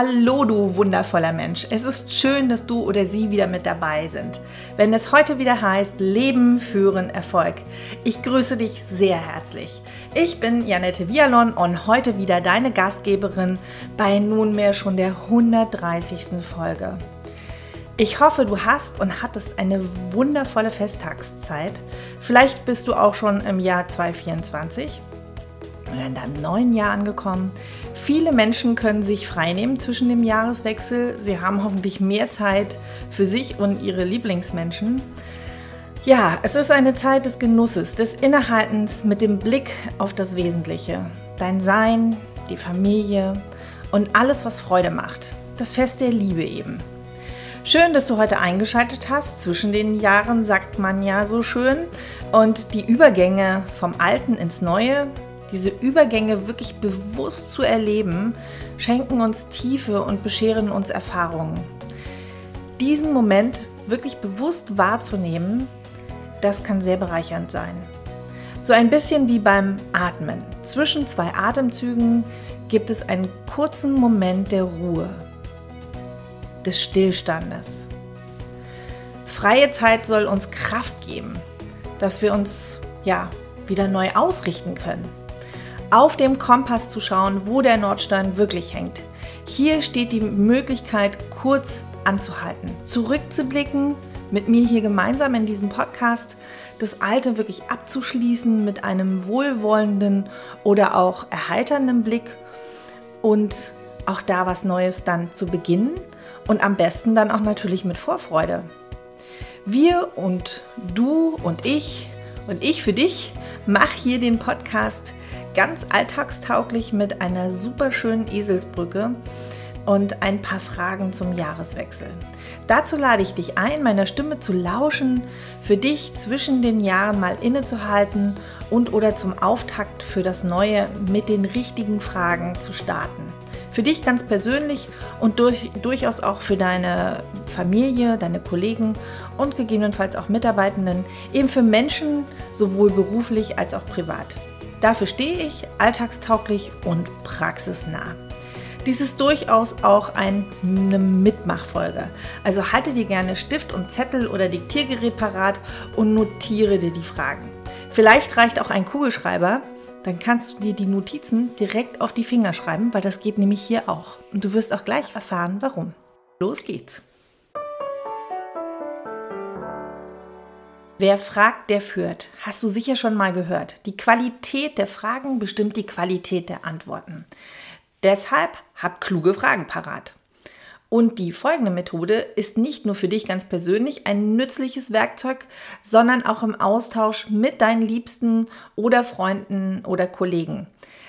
Hallo, du wundervoller Mensch. Es ist schön, dass du oder sie wieder mit dabei sind. Wenn es heute wieder heißt Leben führen Erfolg. Ich grüße dich sehr herzlich. Ich bin Janette Vialon und heute wieder deine Gastgeberin bei nunmehr schon der 130. Folge. Ich hoffe, du hast und hattest eine wundervolle Festtagszeit. Vielleicht bist du auch schon im Jahr 2024 oder in deinem neuen Jahr angekommen. Viele Menschen können sich freinehmen zwischen dem Jahreswechsel. Sie haben hoffentlich mehr Zeit für sich und ihre Lieblingsmenschen. Ja, es ist eine Zeit des Genusses, des Innehaltens mit dem Blick auf das Wesentliche. Dein Sein, die Familie und alles, was Freude macht. Das Fest der Liebe eben. Schön, dass du heute eingeschaltet hast. Zwischen den Jahren sagt man ja so schön. Und die Übergänge vom Alten ins Neue, diese Übergänge wirklich bewusst zu erleben, schenken uns Tiefe und bescheren uns Erfahrungen. Diesen Moment wirklich bewusst wahrzunehmen, das kann sehr bereichernd sein. So ein bisschen wie beim Atmen. Zwischen zwei Atemzügen gibt es einen kurzen Moment der Ruhe, des Stillstandes. Freie Zeit soll uns Kraft geben, dass wir uns ja wieder neu ausrichten können auf dem Kompass zu schauen, wo der Nordstern wirklich hängt. Hier steht die Möglichkeit, kurz anzuhalten, zurückzublicken, mit mir hier gemeinsam in diesem Podcast das Alte wirklich abzuschließen mit einem wohlwollenden oder auch erheiternden Blick und auch da was Neues dann zu beginnen und am besten dann auch natürlich mit Vorfreude. Wir und du und ich und ich für dich mach hier den Podcast ganz alltagstauglich mit einer super schönen Eselsbrücke und ein paar Fragen zum Jahreswechsel. Dazu lade ich dich ein, meiner Stimme zu lauschen, für dich zwischen den Jahren mal innezuhalten und oder zum Auftakt für das Neue mit den richtigen Fragen zu starten. Für dich ganz persönlich und durch, durchaus auch für deine Familie, deine Kollegen und gegebenenfalls auch Mitarbeitenden, eben für Menschen sowohl beruflich als auch privat. Dafür stehe ich, alltagstauglich und praxisnah. Dies ist durchaus auch eine Mitmachfolge. Also halte dir gerne Stift und Zettel oder Diktiergerät parat und notiere dir die Fragen. Vielleicht reicht auch ein Kugelschreiber, dann kannst du dir die Notizen direkt auf die Finger schreiben, weil das geht nämlich hier auch. Und du wirst auch gleich erfahren, warum. Los geht's! Wer fragt, der führt. Hast du sicher schon mal gehört. Die Qualität der Fragen bestimmt die Qualität der Antworten. Deshalb hab kluge Fragen parat. Und die folgende Methode ist nicht nur für dich ganz persönlich ein nützliches Werkzeug, sondern auch im Austausch mit deinen Liebsten oder Freunden oder Kollegen.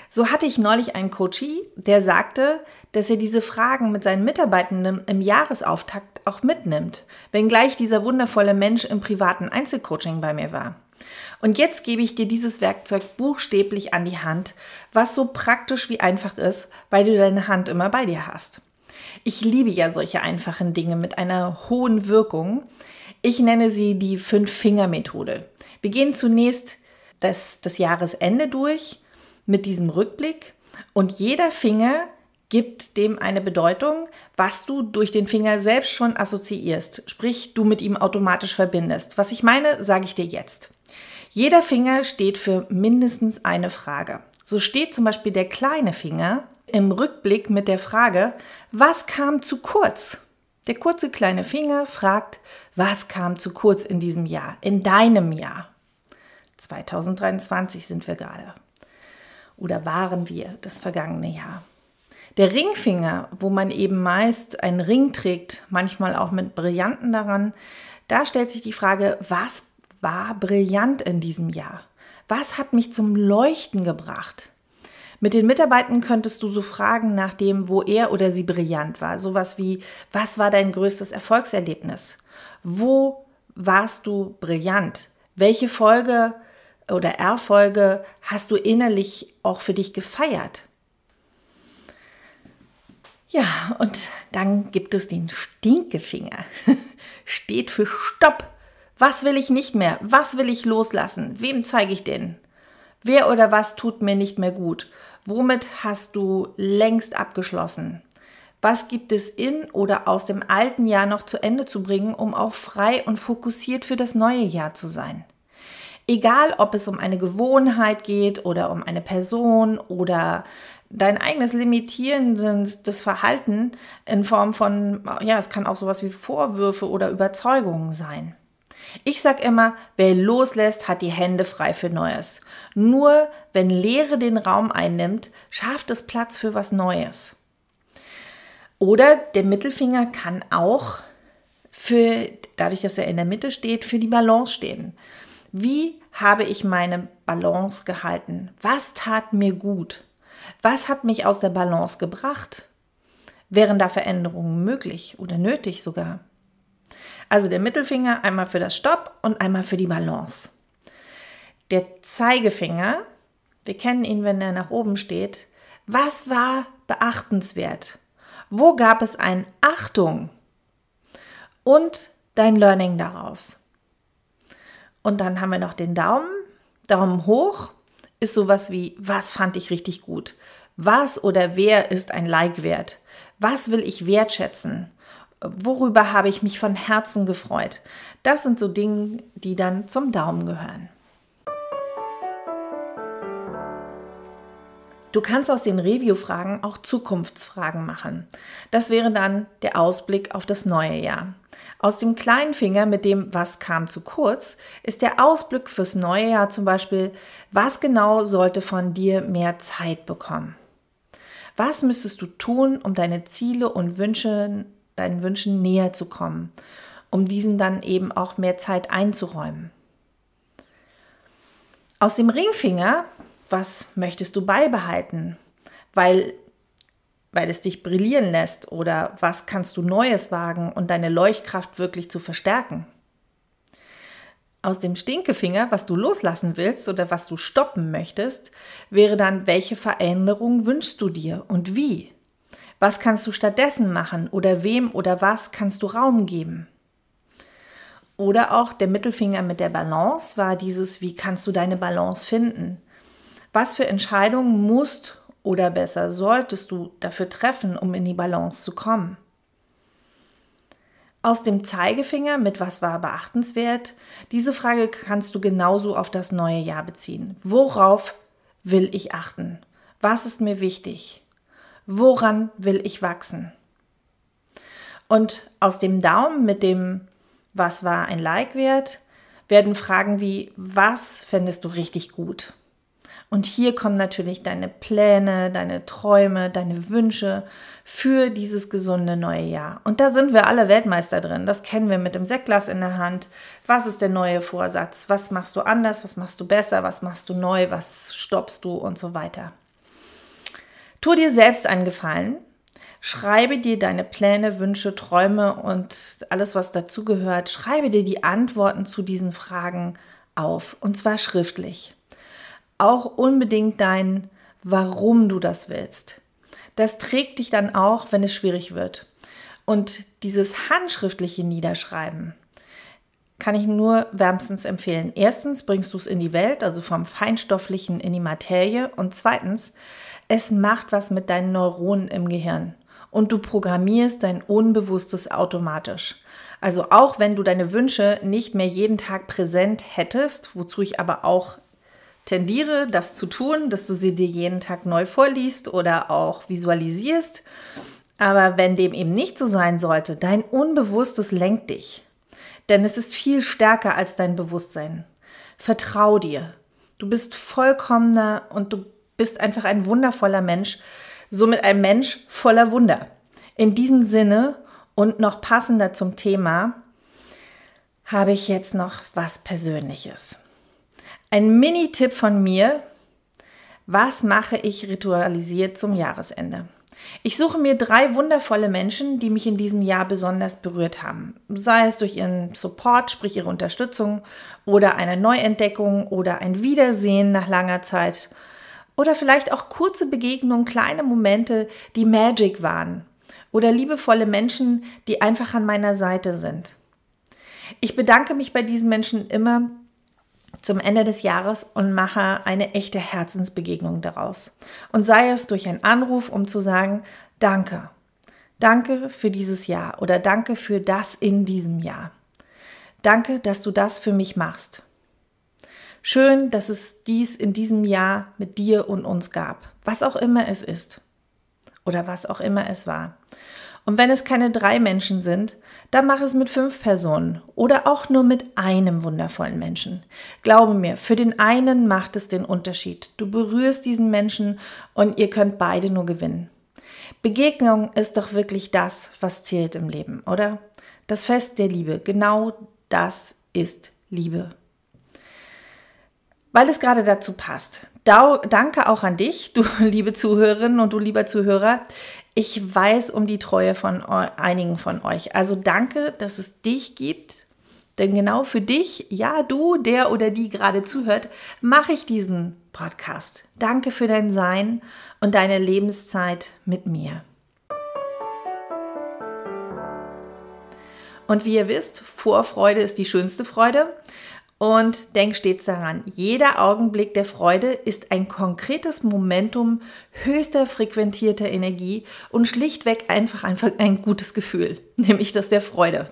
So hatte ich neulich einen Coachie, der sagte, dass er diese Fragen mit seinen Mitarbeitenden im Jahresauftakt auch mitnimmt, wenngleich dieser wundervolle Mensch im privaten Einzelcoaching bei mir war. Und jetzt gebe ich dir dieses Werkzeug buchstäblich an die Hand, was so praktisch wie einfach ist, weil du deine Hand immer bei dir hast. Ich liebe ja solche einfachen Dinge mit einer hohen Wirkung. Ich nenne sie die Fünf-Finger-Methode. Wir gehen zunächst das, das Jahresende durch mit diesem Rückblick und jeder Finger gibt dem eine Bedeutung, was du durch den Finger selbst schon assoziierst, sprich du mit ihm automatisch verbindest. Was ich meine, sage ich dir jetzt. Jeder Finger steht für mindestens eine Frage. So steht zum Beispiel der kleine Finger im Rückblick mit der Frage, was kam zu kurz? Der kurze kleine Finger fragt, was kam zu kurz in diesem Jahr, in deinem Jahr? 2023 sind wir gerade oder waren wir das vergangene Jahr. Der Ringfinger, wo man eben meist einen Ring trägt, manchmal auch mit Brillanten daran, da stellt sich die Frage, was war brillant in diesem Jahr? Was hat mich zum Leuchten gebracht? Mit den Mitarbeitern könntest du so fragen nach dem, wo er oder sie brillant war. Sowas wie, was war dein größtes Erfolgserlebnis? Wo warst du brillant? Welche Folge oder Erfolge hast du innerlich auch für dich gefeiert? Ja, und dann gibt es den Stinkefinger. Steht für Stopp. Was will ich nicht mehr? Was will ich loslassen? Wem zeige ich den? Wer oder was tut mir nicht mehr gut? Womit hast du längst abgeschlossen? Was gibt es in oder aus dem alten Jahr noch zu Ende zu bringen, um auch frei und fokussiert für das neue Jahr zu sein? Egal, ob es um eine Gewohnheit geht oder um eine Person oder dein eigenes limitierendes Verhalten in Form von, ja, es kann auch sowas wie Vorwürfe oder Überzeugungen sein. Ich sag immer, wer loslässt, hat die Hände frei für Neues. Nur wenn Leere den Raum einnimmt, schafft es Platz für was Neues. Oder der Mittelfinger kann auch für, dadurch, dass er in der Mitte steht, für die Balance stehen. Wie habe ich meine Balance gehalten? Was tat mir gut? Was hat mich aus der Balance gebracht? Wären da Veränderungen möglich oder nötig sogar? Also der Mittelfinger einmal für das Stopp und einmal für die Balance. Der Zeigefinger, wir kennen ihn, wenn er nach oben steht. Was war beachtenswert? Wo gab es ein Achtung? Und dein Learning daraus. Und dann haben wir noch den Daumen. Daumen hoch ist sowas wie, was fand ich richtig gut? Was oder wer ist ein Like wert? Was will ich wertschätzen? Worüber habe ich mich von Herzen gefreut? Das sind so Dinge, die dann zum Daumen gehören. Du kannst aus den Review-Fragen auch Zukunftsfragen machen. Das wäre dann der Ausblick auf das neue Jahr. Aus dem kleinen Finger mit dem Was kam zu kurz ist der Ausblick fürs neue Jahr zum Beispiel, was genau sollte von dir mehr Zeit bekommen? Was müsstest du tun, um deine Ziele und Wünsche, deinen Wünschen näher zu kommen, um diesen dann eben auch mehr Zeit einzuräumen? Aus dem Ringfinger was möchtest du beibehalten? Weil, weil es dich brillieren lässt oder was kannst du Neues wagen und deine Leuchtkraft wirklich zu verstärken? Aus dem Stinkefinger, was du loslassen willst oder was du stoppen möchtest, wäre dann, welche Veränderung wünschst du dir und wie? Was kannst du stattdessen machen oder wem oder was kannst du Raum geben? Oder auch der Mittelfinger mit der Balance war dieses, wie kannst du deine Balance finden? Was für Entscheidungen musst oder besser solltest du dafür treffen, um in die Balance zu kommen? Aus dem Zeigefinger mit was war beachtenswert? Diese Frage kannst du genauso auf das neue Jahr beziehen. Worauf will ich achten? Was ist mir wichtig? Woran will ich wachsen? Und aus dem Daumen mit dem was war ein Like wert werden Fragen wie was fändest du richtig gut? Und hier kommen natürlich deine Pläne, deine Träume, deine Wünsche für dieses gesunde neue Jahr. Und da sind wir alle Weltmeister drin. Das kennen wir mit dem Sektglas in der Hand. Was ist der neue Vorsatz? Was machst du anders? Was machst du besser? Was machst du neu? Was stoppst du? Und so weiter. Tu dir selbst einen Gefallen. Schreibe dir deine Pläne, Wünsche, Träume und alles, was dazugehört. Schreibe dir die Antworten zu diesen Fragen auf. Und zwar schriftlich auch unbedingt dein, warum du das willst. Das trägt dich dann auch, wenn es schwierig wird. Und dieses handschriftliche Niederschreiben kann ich nur wärmstens empfehlen. Erstens bringst du es in die Welt, also vom Feinstofflichen in die Materie. Und zweitens, es macht was mit deinen Neuronen im Gehirn. Und du programmierst dein Unbewusstes automatisch. Also auch wenn du deine Wünsche nicht mehr jeden Tag präsent hättest, wozu ich aber auch tendiere, das zu tun, dass du sie dir jeden Tag neu vorliest oder auch visualisierst. Aber wenn dem eben nicht so sein sollte, dein Unbewusstes lenkt dich. Denn es ist viel stärker als dein Bewusstsein. Vertrau dir. Du bist vollkommener und du bist einfach ein wundervoller Mensch, somit ein Mensch voller Wunder. In diesem Sinne und noch passender zum Thema habe ich jetzt noch was Persönliches. Ein Mini-Tipp von mir. Was mache ich ritualisiert zum Jahresende? Ich suche mir drei wundervolle Menschen, die mich in diesem Jahr besonders berührt haben. Sei es durch ihren Support, sprich ihre Unterstützung, oder eine Neuentdeckung oder ein Wiedersehen nach langer Zeit. Oder vielleicht auch kurze Begegnungen, kleine Momente, die Magic waren. Oder liebevolle Menschen, die einfach an meiner Seite sind. Ich bedanke mich bei diesen Menschen immer zum Ende des Jahres und mache eine echte Herzensbegegnung daraus. Und sei es durch einen Anruf, um zu sagen, danke. Danke für dieses Jahr oder danke für das in diesem Jahr. Danke, dass du das für mich machst. Schön, dass es dies in diesem Jahr mit dir und uns gab, was auch immer es ist oder was auch immer es war. Und wenn es keine drei Menschen sind, dann mach es mit fünf Personen oder auch nur mit einem wundervollen Menschen. Glaube mir, für den einen macht es den Unterschied. Du berührst diesen Menschen und ihr könnt beide nur gewinnen. Begegnung ist doch wirklich das, was zählt im Leben, oder? Das Fest der Liebe, genau das ist Liebe. Weil es gerade dazu passt. danke auch an dich, du liebe Zuhörerin und du lieber Zuhörer. Ich weiß um die Treue von einigen von euch. Also danke, dass es dich gibt. Denn genau für dich, ja, du, der oder die gerade zuhört, mache ich diesen Podcast. Danke für dein Sein und deine Lebenszeit mit mir. Und wie ihr wisst, Vorfreude ist die schönste Freude. Und denk stets daran, jeder Augenblick der Freude ist ein konkretes Momentum höchster frequentierter Energie und schlichtweg einfach, einfach ein gutes Gefühl, nämlich das der Freude.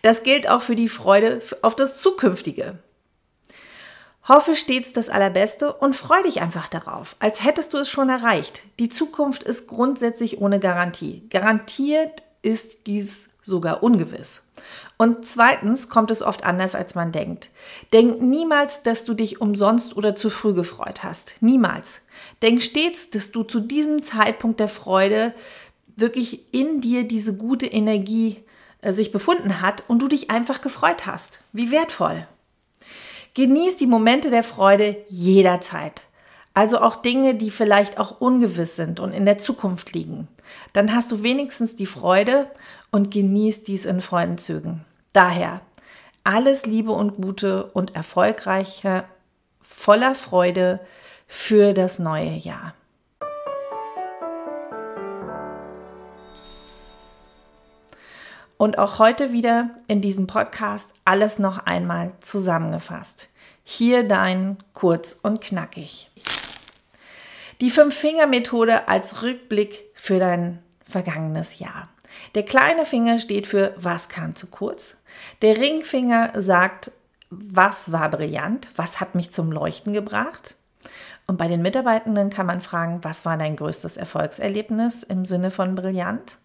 Das gilt auch für die Freude auf das Zukünftige. Hoffe stets das Allerbeste und freu dich einfach darauf, als hättest du es schon erreicht. Die Zukunft ist grundsätzlich ohne Garantie. Garantiert ist dies sogar ungewiss. Und zweitens kommt es oft anders, als man denkt. Denk niemals, dass du dich umsonst oder zu früh gefreut hast. Niemals. Denk stets, dass du zu diesem Zeitpunkt der Freude wirklich in dir diese gute Energie äh, sich befunden hat und du dich einfach gefreut hast. Wie wertvoll. Genieß die Momente der Freude jederzeit. Also auch Dinge, die vielleicht auch ungewiss sind und in der Zukunft liegen. Dann hast du wenigstens die Freude und genießt dies in Freudenzügen. Daher alles Liebe und Gute und erfolgreiche, voller Freude für das neue Jahr. Und auch heute wieder in diesem Podcast alles noch einmal zusammengefasst. Hier dein kurz und knackig. Die Fünf-Finger-Methode als Rückblick für dein vergangenes Jahr. Der kleine Finger steht für was kam zu kurz. Der Ringfinger sagt, was war brillant, was hat mich zum Leuchten gebracht. Und bei den Mitarbeitenden kann man fragen, was war dein größtes Erfolgserlebnis im Sinne von brillant?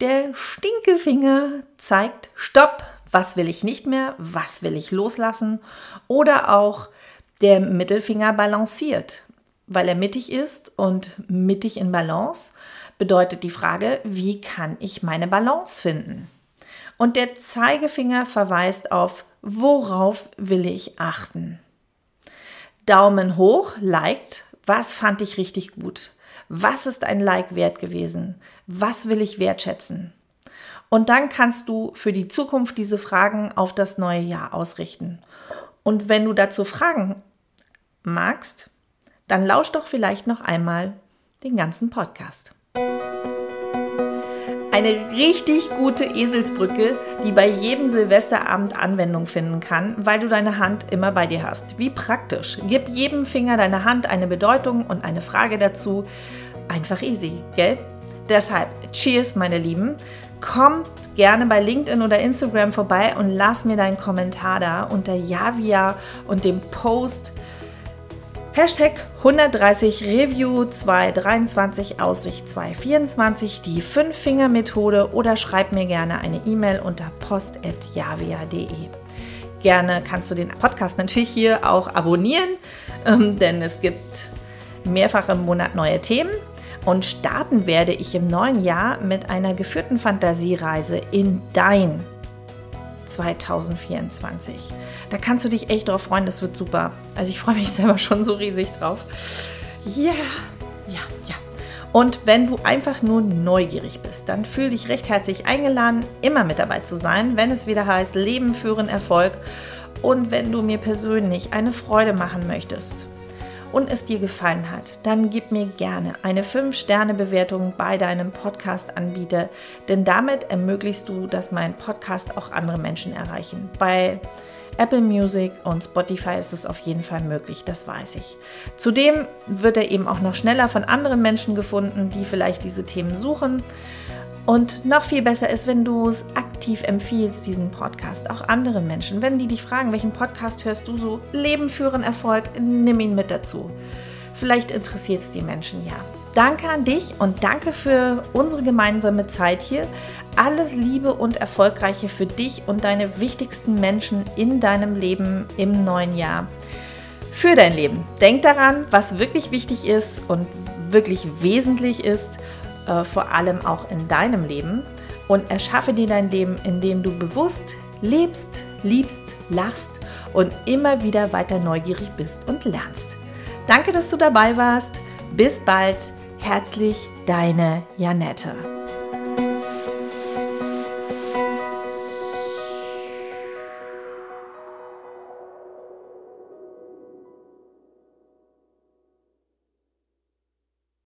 Der Stinkefinger zeigt Stopp, was will ich nicht mehr, was will ich loslassen. Oder auch der Mittelfinger balanciert weil er mittig ist und mittig in Balance bedeutet die Frage, wie kann ich meine Balance finden? Und der Zeigefinger verweist auf, worauf will ich achten? Daumen hoch, liked, was fand ich richtig gut? Was ist ein Like wert gewesen? Was will ich wertschätzen? Und dann kannst du für die Zukunft diese Fragen auf das neue Jahr ausrichten. Und wenn du dazu Fragen magst, dann lausch doch vielleicht noch einmal den ganzen Podcast. Eine richtig gute Eselsbrücke, die bei jedem Silvesterabend Anwendung finden kann, weil du deine Hand immer bei dir hast. Wie praktisch. Gib jedem Finger deiner Hand eine Bedeutung und eine Frage dazu. Einfach easy, gell? Deshalb, cheers, meine Lieben. Kommt gerne bei LinkedIn oder Instagram vorbei und lass mir deinen Kommentar da unter Javia und dem Post Hashtag 130 Review 223 Aussicht 224, die Fünf-Finger-Methode oder schreib mir gerne eine E-Mail unter post.javia.de. Gerne kannst du den Podcast natürlich hier auch abonnieren, ähm, denn es gibt mehrfach im Monat neue Themen. Und starten werde ich im neuen Jahr mit einer geführten Fantasiereise in dein 2024. Da kannst du dich echt drauf freuen, das wird super. Also ich freue mich selber schon so riesig drauf. Ja, ja, ja. Und wenn du einfach nur neugierig bist, dann fühl dich recht herzlich eingeladen, immer mit dabei zu sein, wenn es wieder heißt Leben führen Erfolg und wenn du mir persönlich eine Freude machen möchtest und es dir gefallen hat, dann gib mir gerne eine 5-Sterne-Bewertung bei deinem Podcast-Anbieter, denn damit ermöglichst du, dass mein Podcast auch andere Menschen erreichen. Bei Apple Music und Spotify ist es auf jeden Fall möglich, das weiß ich. Zudem wird er eben auch noch schneller von anderen Menschen gefunden, die vielleicht diese Themen suchen. Und noch viel besser ist, wenn du es aktiv empfiehlst, diesen Podcast, auch anderen Menschen. Wenn die dich fragen, welchen Podcast hörst du so, Leben führen, Erfolg, nimm ihn mit dazu. Vielleicht interessiert es die Menschen ja. Danke an dich und danke für unsere gemeinsame Zeit hier. Alles Liebe und Erfolgreiche für dich und deine wichtigsten Menschen in deinem Leben im neuen Jahr. Für dein Leben. Denk daran, was wirklich wichtig ist und wirklich wesentlich ist, äh, vor allem auch in deinem Leben. Und erschaffe dir dein Leben, in dem du bewusst lebst, liebst, lachst und immer wieder weiter neugierig bist und lernst. Danke, dass du dabei warst. Bis bald. Herzlich, deine Janette.